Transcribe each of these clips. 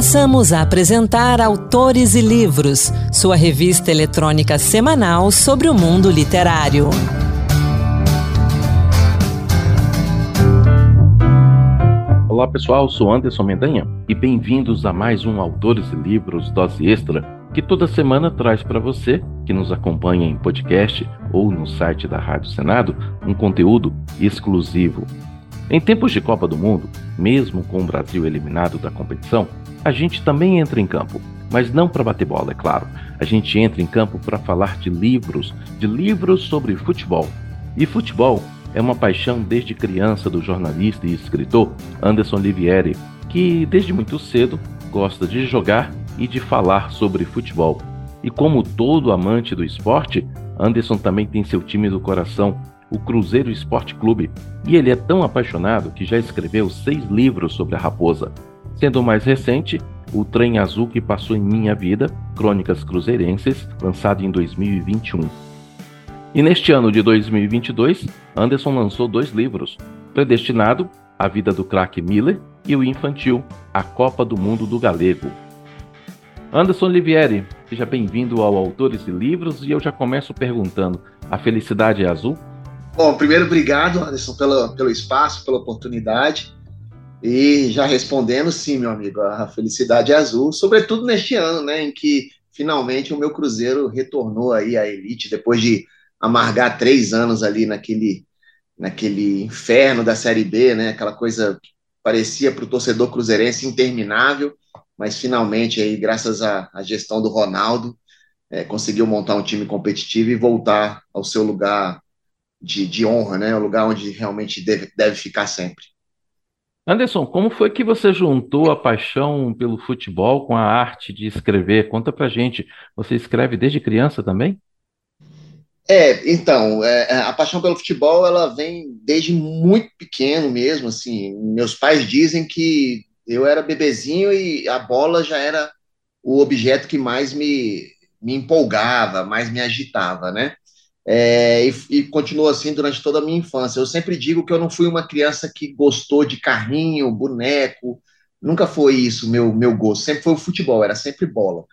Passamos a apresentar Autores e Livros, sua revista eletrônica semanal sobre o mundo literário. Olá pessoal, sou Anderson Mendanha e bem-vindos a mais um Autores e Livros Dose Extra, que toda semana traz para você, que nos acompanha em podcast ou no site da Rádio Senado, um conteúdo exclusivo. Em tempos de Copa do Mundo, mesmo com o Brasil eliminado da competição, a gente também entra em campo, mas não para bater bola, é claro. A gente entra em campo para falar de livros, de livros sobre futebol. E futebol é uma paixão desde criança do jornalista e escritor Anderson Livieri, que desde muito cedo gosta de jogar e de falar sobre futebol. E como todo amante do esporte, Anderson também tem seu time do coração, o Cruzeiro Esporte Clube, e ele é tão apaixonado que já escreveu seis livros sobre a raposa, sendo o mais recente O Trem Azul que Passou em Minha Vida, Crônicas Cruzeirenses, lançado em 2021. E neste ano de 2022, Anderson lançou dois livros, Predestinado, A Vida do Craque Miller, e o infantil, A Copa do Mundo do Galego. Anderson Livieri, seja bem-vindo ao Autores e Livros e eu já começo perguntando: a felicidade é azul? Bom, primeiro, obrigado, Anderson, pelo, pelo espaço, pela oportunidade. E já respondendo, sim, meu amigo, a felicidade é azul, sobretudo neste ano, né, em que finalmente o meu Cruzeiro retornou aí à elite depois de amargar três anos ali naquele, naquele inferno da Série B, né, aquela coisa que parecia para o torcedor cruzeirense interminável, mas finalmente aí, graças à, à gestão do Ronaldo, é, conseguiu montar um time competitivo e voltar ao seu lugar de, de honra, né? O lugar onde realmente deve, deve ficar sempre. Anderson, como foi que você juntou a paixão pelo futebol com a arte de escrever? Conta pra gente. Você escreve desde criança também? É, então, é, é a paixão pelo futebol, ela vem desde muito pequeno mesmo, assim, meus pais dizem que eu era bebezinho e a bola já era o objeto que mais me, me empolgava, mais me agitava, né? É, e, e continua assim durante toda a minha infância. Eu sempre digo que eu não fui uma criança que gostou de carrinho, boneco, nunca foi isso meu meu gosto. Sempre foi o futebol, era sempre bola.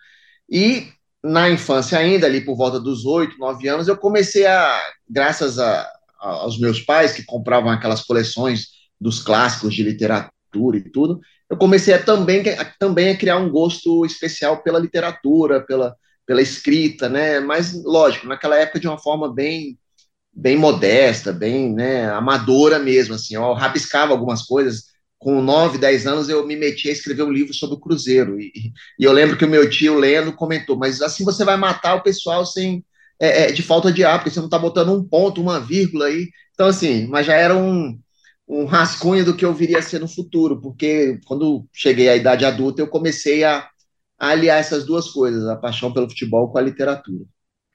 E na infância ainda, ali por volta dos oito, nove anos, eu comecei a, graças a, a, aos meus pais que compravam aquelas coleções dos clássicos de literatura e tudo, eu comecei a também, a, também a criar um gosto especial pela literatura, pela, pela escrita, né? Mas, lógico, naquela época de uma forma bem bem modesta, bem né, amadora mesmo, assim, eu rabiscava algumas coisas, com 9, 10 anos eu me meti a escrever um livro sobre o Cruzeiro, e, e eu lembro que o meu tio lendo comentou, mas assim você vai matar o pessoal sem, é, é, de falta de ar, porque você não está botando um ponto, uma vírgula aí, então assim, mas já era um, um rascunho do que eu viria a ser no futuro, porque quando cheguei à idade adulta eu comecei a, a aliar essas duas coisas, a paixão pelo futebol com a literatura.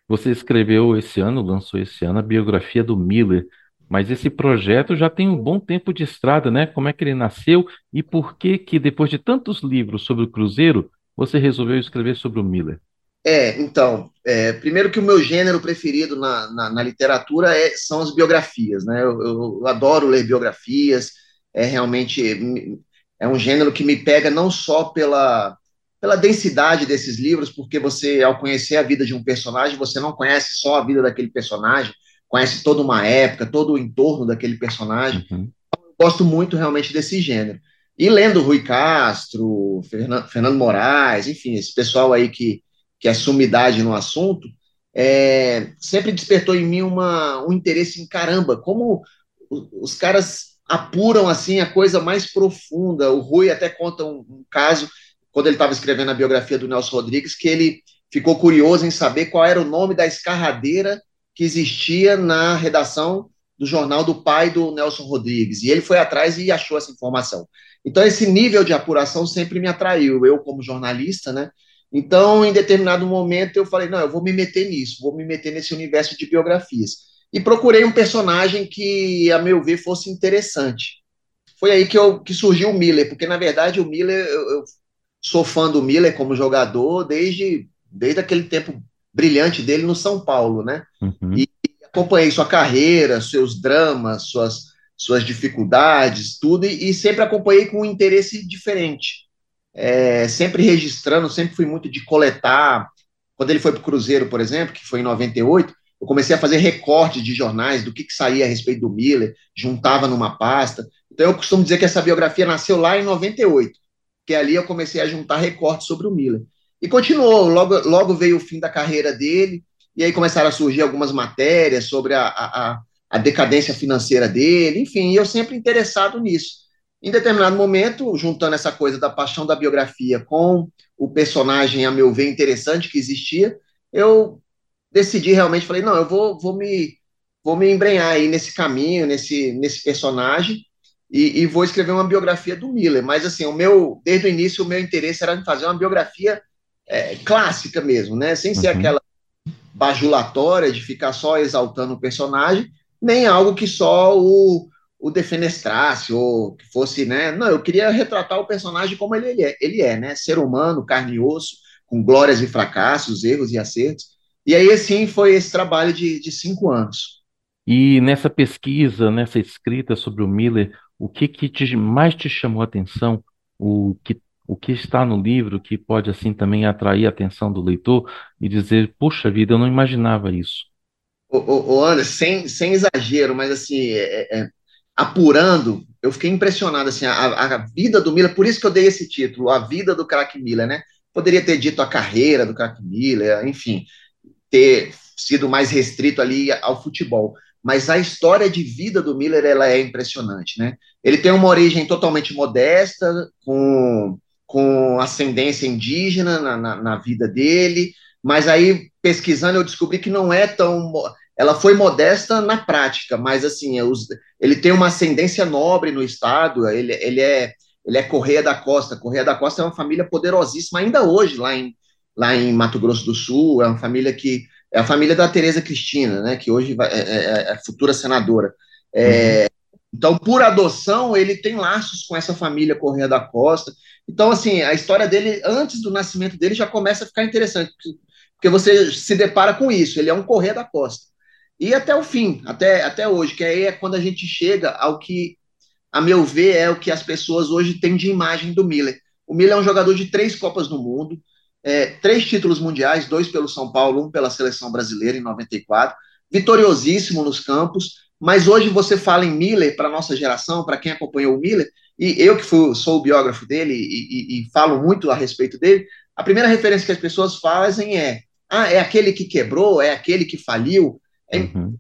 Você escreveu esse ano, lançou esse ano, a biografia do Miller, mas esse projeto já tem um bom tempo de estrada, né? Como é que ele nasceu e por que que depois de tantos livros sobre o Cruzeiro, você resolveu escrever sobre o Miller? É, então, é, primeiro que o meu gênero preferido na, na, na literatura é, são as biografias, né? Eu, eu, adoro ler biografias, é realmente é um gênero que me pega não só pela pela densidade desses livros, porque você, ao conhecer a vida de um personagem, você não conhece só a vida daquele personagem, conhece toda uma época, todo o entorno daquele personagem. Uhum. Então, eu gosto muito realmente desse gênero. E lendo Rui Castro, Fernando, Fernando Moraes, enfim, esse pessoal aí que, que é sumidade no assunto, é, sempre despertou em mim uma, um interesse em caramba, como os caras apuram assim a coisa mais profunda. O Rui até conta um, um caso quando ele estava escrevendo a biografia do Nelson Rodrigues, que ele ficou curioso em saber qual era o nome da escarradeira que existia na redação do jornal do pai do Nelson Rodrigues. E ele foi atrás e achou essa informação. Então, esse nível de apuração sempre me atraiu, eu como jornalista, né? Então, em determinado momento, eu falei: não, eu vou me meter nisso, vou me meter nesse universo de biografias. E procurei um personagem que, a meu ver, fosse interessante. Foi aí que, eu, que surgiu o Miller, porque, na verdade, o Miller, eu, eu sou fã do Miller como jogador desde, desde aquele tempo brilhante dele no São Paulo, né? Uhum. E acompanhei sua carreira, seus dramas, suas, suas dificuldades, tudo, e, e sempre acompanhei com um interesse diferente. é, sempre registrando, sempre fui muito de coletar. Quando ele foi para o Cruzeiro, por exemplo, que foi em 98, eu comecei a fazer recortes de jornais do que, que saía a respeito do Miller, juntava numa pasta. Então eu costumo dizer que essa biografia nasceu lá em 98, que ali eu comecei a juntar recortes sobre o Miller. E continuou, logo, logo veio o fim da carreira dele, e aí começaram a surgir algumas matérias sobre a, a, a decadência financeira dele, enfim, eu sempre interessado nisso. Em determinado momento, juntando essa coisa da paixão da biografia com o personagem, a meu ver, interessante que existia, eu decidi realmente, falei, não, eu vou, vou, me, vou me embrenhar aí nesse caminho, nesse, nesse personagem, e, e, vou escrever uma biografia do Miller. Mas, assim, o meu, desde o início, o meu interesse era fazer uma biografia é, clássica mesmo, né? Sem ser uhum. aquela bajulatória de ficar só exaltando o personagem, nem algo que só o, o defenestrasse ou que fosse, né? Não, eu queria retratar o personagem como ele é, ele é, né? Ser humano, carne e osso, com glórias e fracassos, erros e acertos. E aí, assim, foi esse trabalho de, de cinco anos. E nessa pesquisa, nessa escrita sobre o Miller, o que, que te, mais te chamou a atenção? O que, o que está no livro que pode, assim, também atrair a atenção do leitor e dizer, puxa vida, eu não imaginava isso. Ô, ô, Anderson, sem, sem exagero, mas assim, é, é apurando, eu fiquei impressionado, assim, a, a, vida do Miller, por isso que eu dei esse título, a vida do craque Miller, né? Poderia ter dito a carreira do craque Miller, enfim, ter sido mais restrito ali ao futebol. Mas a história de vida do Miller, ela é impressionante, né? Ele tem uma origem totalmente modesta, com, com ascendência indígena na, na, na vida dele, mas aí, pesquisando, eu descobri que não é tão ela foi modesta na prática, mas assim, os, ele tem uma ascendência nobre no estado, ele, ele é ele é Correia da Costa. Correia da Costa é uma família poderosíssima ainda hoje lá em, lá em Mato Grosso do Sul, é uma família que é a família da Tereza Cristina, né, que hoje vai, é, é, é futura senadora. É, uhum. Então, por adoção, ele tem laços com essa família Correia da Costa. Então, assim, a história dele, antes do nascimento dele, já começa a ficar interessante, porque você se depara com isso, ele é um Correia da Costa e até o fim, até, até hoje, que aí é quando a gente chega ao que, a meu ver, é o que as pessoas hoje têm de imagem do Miller. O Miller é um jogador de três Copas do Mundo, é, três títulos mundiais, dois pelo São Paulo, um pela seleção brasileira em 94, vitoriosíssimo nos campos, mas hoje você fala em Miller para nossa geração, para quem acompanhou o Miller, e eu que fui, sou o biógrafo dele e, e, e, falo muito a respeito dele, a primeira referência que as pessoas fazem é ah, é aquele que quebrou, é aquele que faliu, Uhum.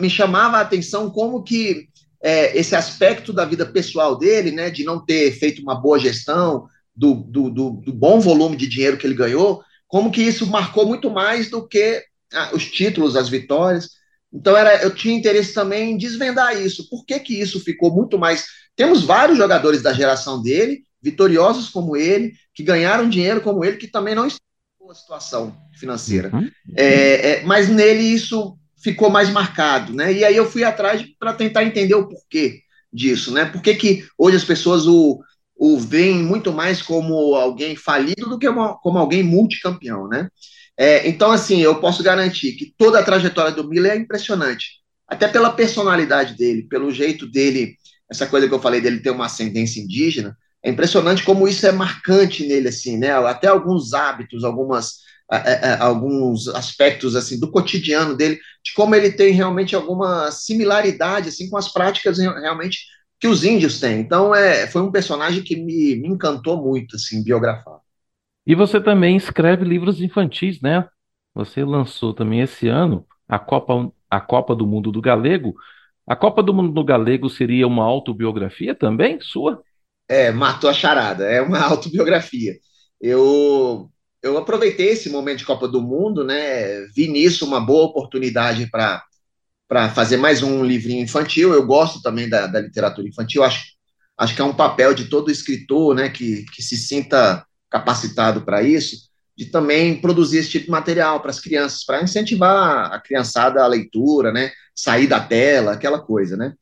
Me chamava a atenção como que é, esse aspecto da vida pessoal dele, né, de não ter feito uma boa gestão, do, do, do, do bom volume de dinheiro que ele ganhou, como que isso marcou muito mais do que ah, os títulos, as vitórias. Então era, eu tinha interesse também em desvendar isso. Por que, que isso ficou muito mais. Temos vários jogadores da geração dele, vitoriosos como ele, que ganharam dinheiro como ele, que também não estão em boa situação financeira. Uhum. É, é, mas nele isso ficou mais marcado, né? E aí eu fui atrás para tentar entender o porquê disso, né? Por que, que hoje as pessoas o, o veem muito mais como alguém falido do que uma, como alguém multicampeão, né? É, então, assim, eu posso garantir que toda a trajetória do Miller é impressionante, até pela personalidade dele, pelo jeito dele, essa coisa que eu falei dele ter uma ascendência indígena, é impressionante como isso é marcante nele, assim, né? Até alguns hábitos, algumas alguns aspectos assim do cotidiano dele, de como ele tem realmente alguma similaridade assim com as práticas realmente que os índios têm. Então é, foi um personagem que me, me encantou muito assim biografar. E você também escreve livros infantis, né? Você lançou também esse ano a Copa a Copa do Mundo do Galego. A Copa do Mundo do Galego seria uma autobiografia também sua? É, matou a charada. É uma autobiografia. Eu eu aproveitei esse momento de Copa do Mundo, né? Vi nisso uma boa oportunidade para para fazer mais um livrinho infantil. Eu gosto também da, da literatura infantil. Acho, acho que é um papel de todo escritor, né? Que, que se sinta capacitado para isso, de também produzir esse tipo de material para as crianças, para incentivar a criançada à leitura, né? Sair da tela, aquela coisa, né?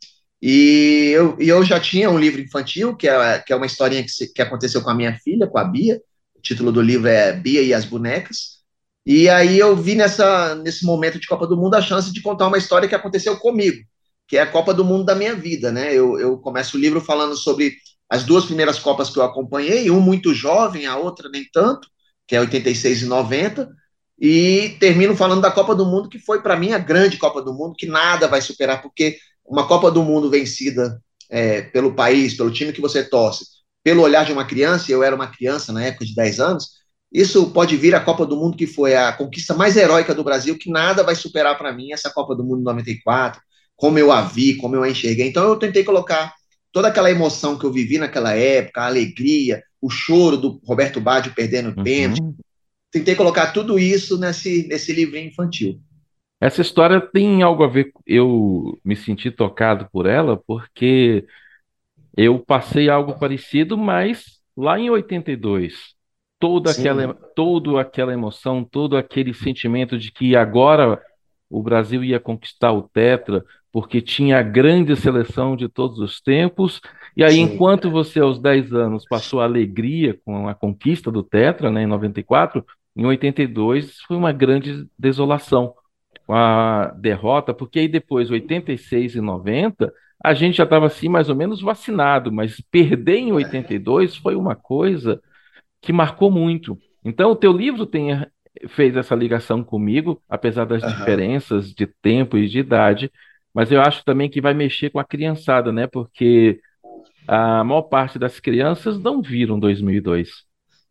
E eu, e eu já tinha um livro infantil, que é, que é uma historinha que, se, que aconteceu com a minha filha, com a Bia, o título do livro é Bia e as Bonecas. E aí eu vi nessa, nesse momento de Copa do Mundo a chance de contar uma história que aconteceu comigo, que é a Copa do Mundo da minha vida, né? Eu, eu começo o livro falando sobre as duas primeiras Copas que eu acompanhei, um muito jovem, a outra nem tanto, que é 86 e 90, e termino falando da Copa do Mundo, que foi para mim a grande Copa do Mundo, que nada vai superar, porque uma Copa do Mundo vencida é, pelo país, pelo time que você torce, pelo olhar de uma criança, eu era uma criança na época de 10 anos, isso pode vir a Copa do Mundo, que foi a conquista mais heróica do Brasil, que nada vai superar para mim essa Copa do Mundo 94, como eu a vi, como eu a enxerguei. Então eu tentei colocar toda aquela emoção que eu vivi naquela época, a alegria, o choro do Roberto Baggio perdendo uhum. pênalti, tentei colocar tudo isso nesse, nesse livrinho infantil. Essa história tem algo a ver, eu me senti tocado por ela, porque eu passei algo parecido, mas lá em 82, toda aquela, toda aquela emoção, todo aquele sentimento de que agora o Brasil ia conquistar o Tetra, porque tinha a grande seleção de todos os tempos, e aí, Sim. enquanto você, aos 10 anos, passou a alegria com a conquista do Tetra, né, em 94, em 82 foi uma grande desolação com a derrota, porque aí depois, 86 e 90, a gente já estava assim mais ou menos vacinado, mas perder em 82 foi uma coisa que marcou muito. Então, o teu livro tem, fez essa ligação comigo, apesar das uhum. diferenças de tempo e de idade, mas eu acho também que vai mexer com a criançada, né? Porque a maior parte das crianças não viram 2002.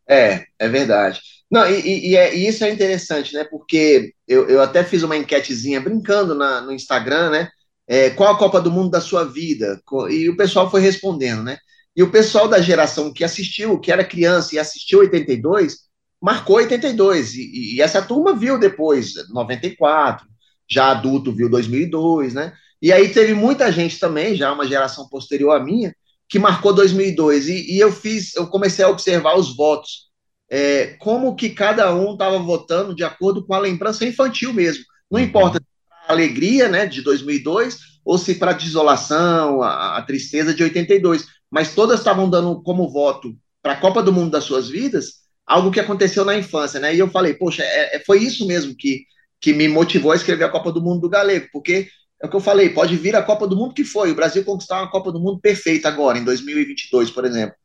É, é verdade. Não, e, e, é, e, isso é interessante, né? Porque eu, eu até fiz uma enquetezinha brincando na, no Instagram, né? É, qual a Copa do Mundo da sua vida? E o pessoal foi respondendo, né? E o pessoal da geração que assistiu, que era criança e assistiu 82, marcou 82. E, e essa turma viu depois, 94, já adulto viu 2002, né? E aí teve muita gente também, já uma geração posterior à minha, que marcou 2002 e, e eu fiz, eu comecei a observar os votos, é, como que cada um estava votando de acordo com a lembrança infantil mesmo. Não importa a alegria, né, de 2002 ou se para a desolação, a, a tristeza de 82, mas todas estavam dando como voto para a Copa do Mundo das suas vidas algo que aconteceu na infância, né? E eu falei, poxa, é, é, foi isso mesmo que, que me motivou a escrever a Copa do Mundo do Galego, porque é o que eu falei, pode vir a Copa do Mundo que foi. O Brasil conquistar uma Copa do Mundo perfeita agora, em 2022, por exemplo.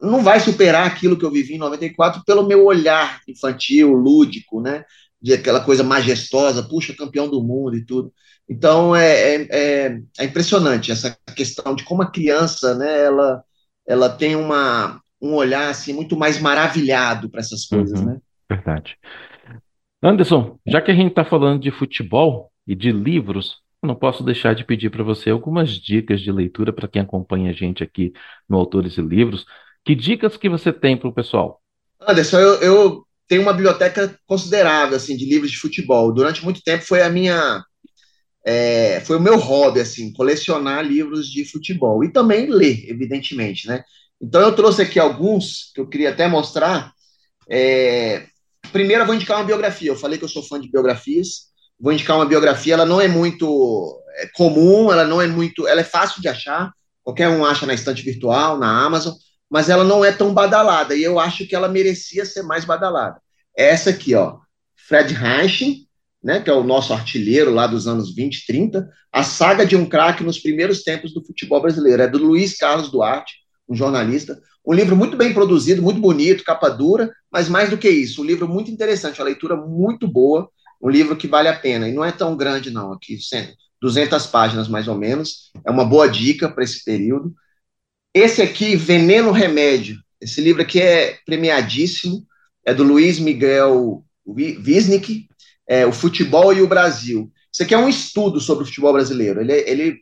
Não vai superar aquilo que eu vivi em 94 pelo meu olhar infantil, lúdico, né? De aquela coisa majestosa, puxa, campeão do mundo e tudo. Então é, é, é, é impressionante essa questão de como a criança, né, ela, ela tem uma, um olhar assim muito mais maravilhado para essas coisas, uhum, né? Verdade. Anderson, já que a gente está falando de futebol e de livros, não posso deixar de pedir para você algumas dicas de leitura para quem acompanha a gente aqui no Autores e Livros. Que dicas que você tem para o pessoal? Anderson, eu, eu, tenho uma biblioteca considerável assim de livros de futebol. Durante muito tempo foi a minha é, foi o meu hobby assim, colecionar livros de futebol e também ler, evidentemente, né? Então eu trouxe aqui alguns que eu queria até mostrar. É, primeiro eu vou indicar uma biografia. Eu falei que eu sou fã de biografias vou indicar uma biografia, ela não é muito é comum, ela não é muito, ela é fácil de achar, qualquer um acha na estante virtual, na Amazon, mas ela não é tão badalada, e eu acho que ela merecia ser mais badalada. Essa aqui, ó, Fred Reich, né, que é o nosso artilheiro lá dos anos 20, 30, a saga de um craque nos primeiros tempos do futebol brasileiro, é do Luiz Carlos Duarte, um jornalista, um livro muito bem produzido, muito bonito, capa dura, mas mais do que isso, um livro muito interessante, uma leitura muito boa, um livro que vale a pena, e não é tão grande não, aqui 200 páginas mais ou menos, é uma boa dica para esse período. Esse aqui, Veneno Remédio, esse livro aqui é premiadíssimo, é do Luiz Miguel Wisnik, é, O Futebol e o Brasil. Isso aqui é um estudo sobre o futebol brasileiro, ele, ele,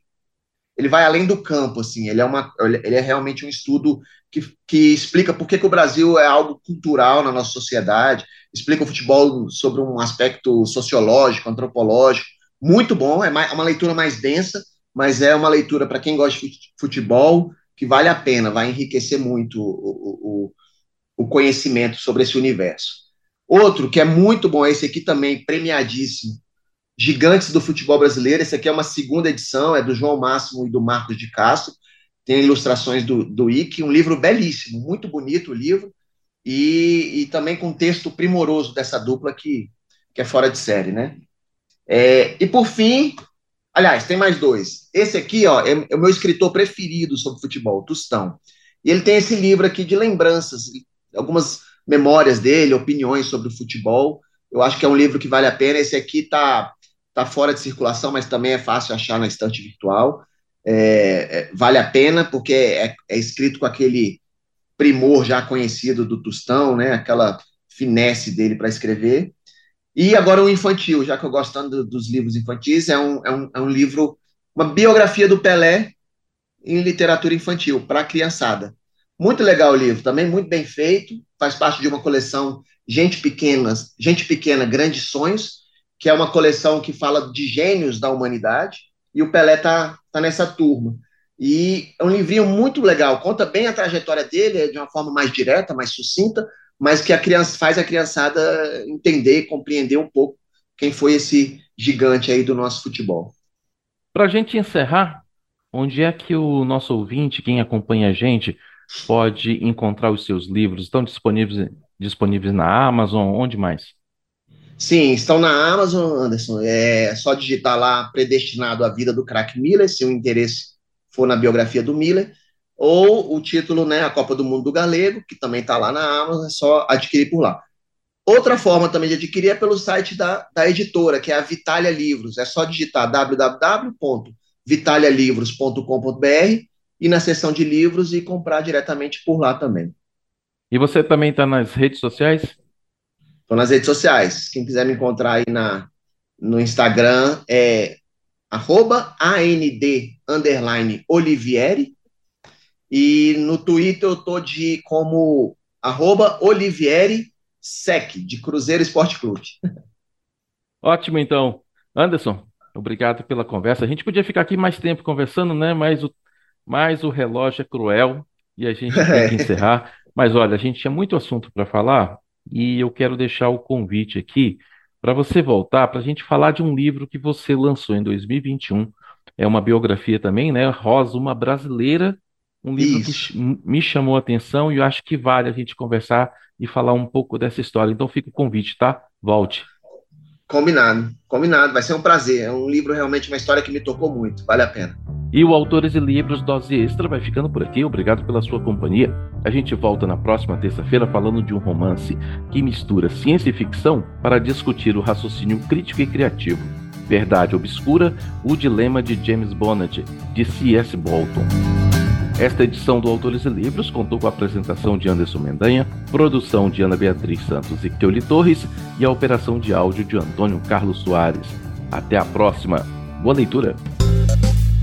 ele vai além do campo, assim, ele é, uma, ele é realmente um estudo que, que explica por que, que o Brasil é algo cultural na nossa sociedade, explica o futebol sobre um aspecto sociológico, antropológico, muito bom, é uma leitura mais densa, mas é uma leitura para quem gosta de futebol que vale a pena, vai enriquecer muito o, o, o conhecimento sobre esse universo. Outro que é muito bom, esse aqui também, premiadíssimo, Gigantes do Futebol Brasileiro, esse aqui é uma segunda edição, é do João Máximo e do Marcos de Castro, tem ilustrações do, do Ike, um livro belíssimo, muito bonito o livro, e, e também com um texto primoroso dessa dupla que, que é fora de série, né? É, e por fim, aliás, tem mais dois. Esse aqui, ó, é, é o meu escritor preferido sobre futebol, Tostão. E ele tem esse livro aqui de lembranças, algumas memórias dele, opiniões sobre o futebol. Eu acho que é um livro que vale a pena. Esse aqui está tá fora de circulação, mas também é fácil achar na estante virtual. É, é, vale a pena, porque é, é, escrito com aquele primor já conhecido do Tostão, né? aquela finesse dele para escrever. E agora o infantil, já que eu gosto tanto dos livros infantis, é um, é um, é um livro, uma biografia do Pelé em literatura infantil, para a criançada. Muito legal o livro, também muito bem feito, faz parte de uma coleção Gente Pequena, Gente Pequena, Grandes Sonhos, que é uma coleção que fala de gênios da humanidade, e o Pelé tá, tá nessa turma. E é um livrinho muito legal, conta bem a trajetória dele, de uma forma mais direta, mais sucinta, mas que a criança faz a criançada entender, compreender um pouco quem foi esse gigante aí do nosso futebol. Para a gente encerrar, onde é que o nosso ouvinte, quem acompanha a gente, pode encontrar os seus livros? Estão disponíveis, disponíveis na Amazon? Onde mais? Sim, estão na Amazon, Anderson. É só digitar lá Predestinado à Vida do Crack Miller, se o interesse for na biografia do Miller ou o título, né, a Copa do Mundo do Galego, que também está lá na Amazon, é só adquirir por lá. Outra forma também de adquirir é pelo site da, da editora, que é a Vitalia Livros. É só digitar www.vitalialivros.com.br e na seção de livros e comprar diretamente por lá também. E você também está nas redes sociais? Estou nas redes sociais. Quem quiser me encontrar aí na, no Instagram é arroba AND Olivieri e no Twitter eu tô de como arroba Olivieri Sec, de Cruzeiro Esporte Clube. Ótimo, então. Anderson, obrigado pela conversa. A gente podia ficar aqui mais tempo conversando, né? Mas o, mas o relógio é cruel e a gente tem que encerrar. Mas olha, a gente tinha muito assunto para falar e eu quero deixar o convite aqui para você voltar para a gente falar de um livro que você lançou em 2021. É uma biografia também, né? Rosa, uma brasileira um livro Isso. que me chamou a atenção e eu acho que vale a gente conversar e falar um pouco dessa história. Então fica o convite, tá? Volte. Combinado, combinado. Vai ser um prazer. É um livro realmente, uma história que me tocou muito. Vale a pena. E o Autores e Livros Dose Extra vai ficando por aqui. Obrigado pela sua companhia. A gente volta na próxima terça-feira falando de um romance que mistura ciência e ficção para discutir o raciocínio crítico e criativo. Verdade Obscura, o dilema de James Bonnet, de C.S. Bolton. Esta edição do Autores e Livros contou com a apresentação de Anderson Mendanha, produção de Ana Beatriz Santos e Keuli Torres e a operação de áudio de Antônio Carlos Soares. Até a próxima. Boa leitura.